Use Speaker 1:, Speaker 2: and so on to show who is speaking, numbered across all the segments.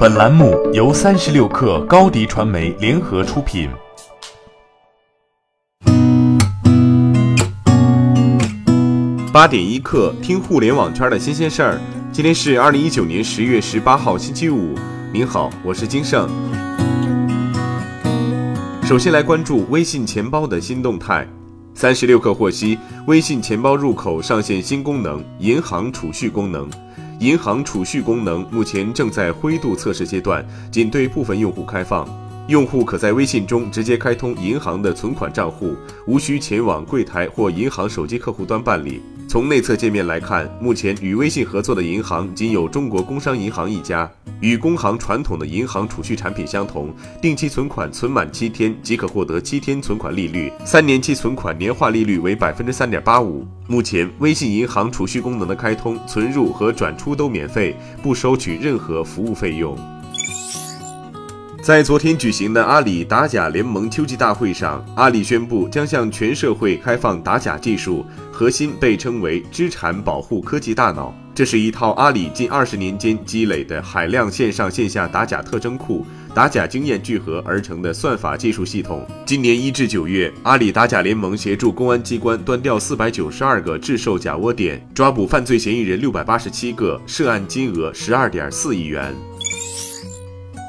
Speaker 1: 本栏目由三十六氪高低传媒联合出品。
Speaker 2: 八点一刻，听互联网圈的新鲜事儿。今天是二零一九年十月十八号，星期五。您好，我是金盛。首先来关注微信钱包的新动态。三十六氪获悉，微信钱包入口上线新功能——银行储蓄功能。银行储蓄功能目前正在灰度测试阶段，仅对部分用户开放。用户可在微信中直接开通银行的存款账户，无需前往柜台或银行手机客户端办理。从内测界面来看，目前与微信合作的银行仅有中国工商银行一家。与工行传统的银行储蓄产品相同，定期存款存满七天即可获得七天存款利率，三年期存款年化利率为百分之三点八五。目前，微信银行储蓄功能的开通、存入和转出都免费，不收取任何服务费用。在昨天举行的阿里打假联盟秋季大会上，阿里宣布将向全社会开放打假技术，核心被称为“资产保护科技大脑”。这是一套阿里近二十年间积累的海量线上线下打假特征库、打假经验聚合而成的算法技术系统。今年一至九月，阿里打假联盟协助公安机关端掉四百九十二个制售假窝点，抓捕犯罪嫌疑人六百八十七个，涉案金额十二点四亿元。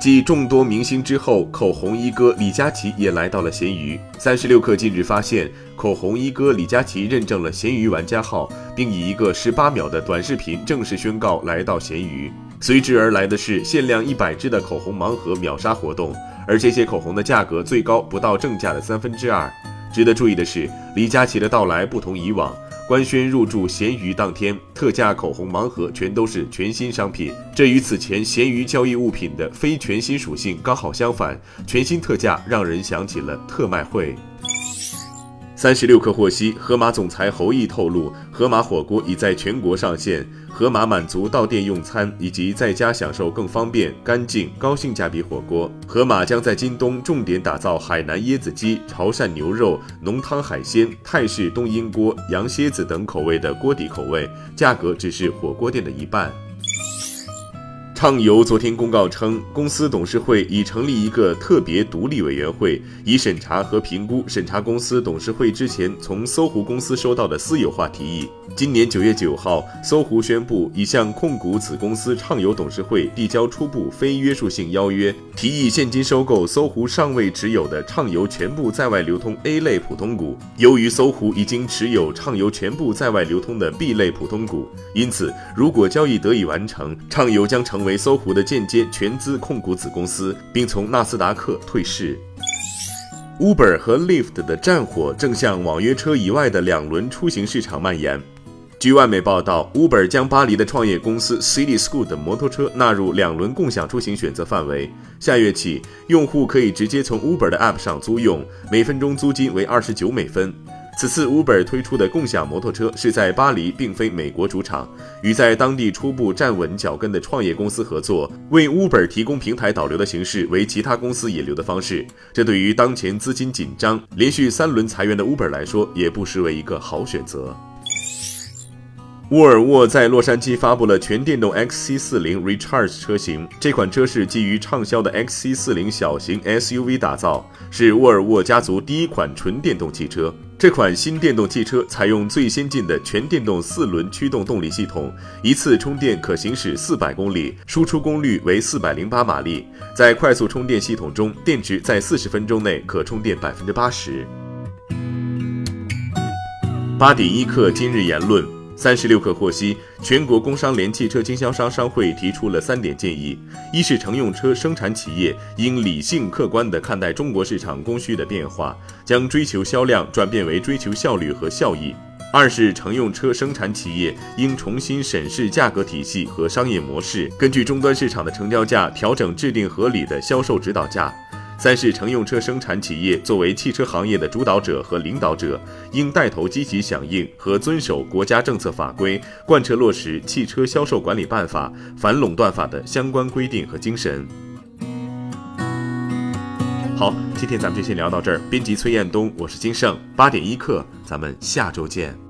Speaker 2: 继众多明星之后，口红一哥李佳琦也来到了闲鱼。三十六氪近日发现，口红一哥李佳琦认证了闲鱼玩家号，并以一个十八秒的短视频正式宣告来到闲鱼。随之而来的是限量一百支的口红盲盒秒杀活动，而这些口红的价格最高不到正价的三分之二。值得注意的是，李佳琦的到来不同以往。官宣入驻闲鱼当天，特价口红盲盒全都是全新商品，这与此前闲鱼交易物品的非全新属性刚好相反。全新特价让人想起了特卖会。三十六氪获悉，盒马总裁侯毅透露，盒马火锅已在全国上线。盒马满足到店用餐以及在家享受更方便、干净、高性价比火锅。盒马将在京东重点打造海南椰子鸡、潮汕牛肉、浓汤海鲜、泰式冬阴锅、羊蝎子等口味的锅底口味，价格只是火锅店的一半。畅游昨天公告称，公司董事会已成立一个特别独立委员会，以审查和评估审查公司董事会之前从搜狐公司收到的私有化提议。今年九月九号，搜狐宣布已向控股子公司畅游董事会递交初步非约束性邀约，提议现金收购搜狐尚未持有的畅游全部在外流通 A 类普通股。由于搜狐已经持有畅游全部在外流通的 B 类普通股，因此如果交易得以完成，畅游将成为。为搜狐的间接全资控股子公司，并从纳斯达克退市。Uber 和 Lyft 的战火正向网约车以外的两轮出行市场蔓延。据外媒报道，Uber 将巴黎的创业公司 City School 的摩托车纳入两轮共享出行选择范围。下月起，用户可以直接从 Uber 的 App 上租用，每分钟租金为二十九美分。此次 Uber 推出的共享摩托车是在巴黎，并非美国主场，与在当地初步站稳脚跟的创业公司合作，为 Uber 提供平台导流的形式为其他公司引流的方式。这对于当前资金紧张、连续三轮裁员的 Uber 来说，也不失为一个好选择。沃尔沃在洛杉矶发布了全电动 XC40 Recharge 车型，这款车是基于畅销的 XC40 小型 SUV 打造，是沃尔沃家族第一款纯电动汽车。这款新电动汽车采用最先进的全电动四轮驱动动力系统，一次充电可行驶四百公里，输出功率为四百零八马力。在快速充电系统中，电池在四十分钟内可充电百分之八十。八点一刻，今日言论。三十六氪获悉，全国工商联汽车经销商商会提出了三点建议：一是乘用车生产企业应理性客观地看待中国市场供需的变化，将追求销量转变为追求效率和效益；二是乘用车生产企业应重新审视价格体系和商业模式，根据终端市场的成交价调整制定合理的销售指导价。三是乘用车生产企业作为汽车行业的主导者和领导者，应带头积极响应和遵守国家政策法规，贯彻落实《汽车销售管理办法》反垄断法的相关规定和精神。好，今天咱们就先聊到这儿。编辑崔彦东，我是金盛，八点一刻，咱们下周见。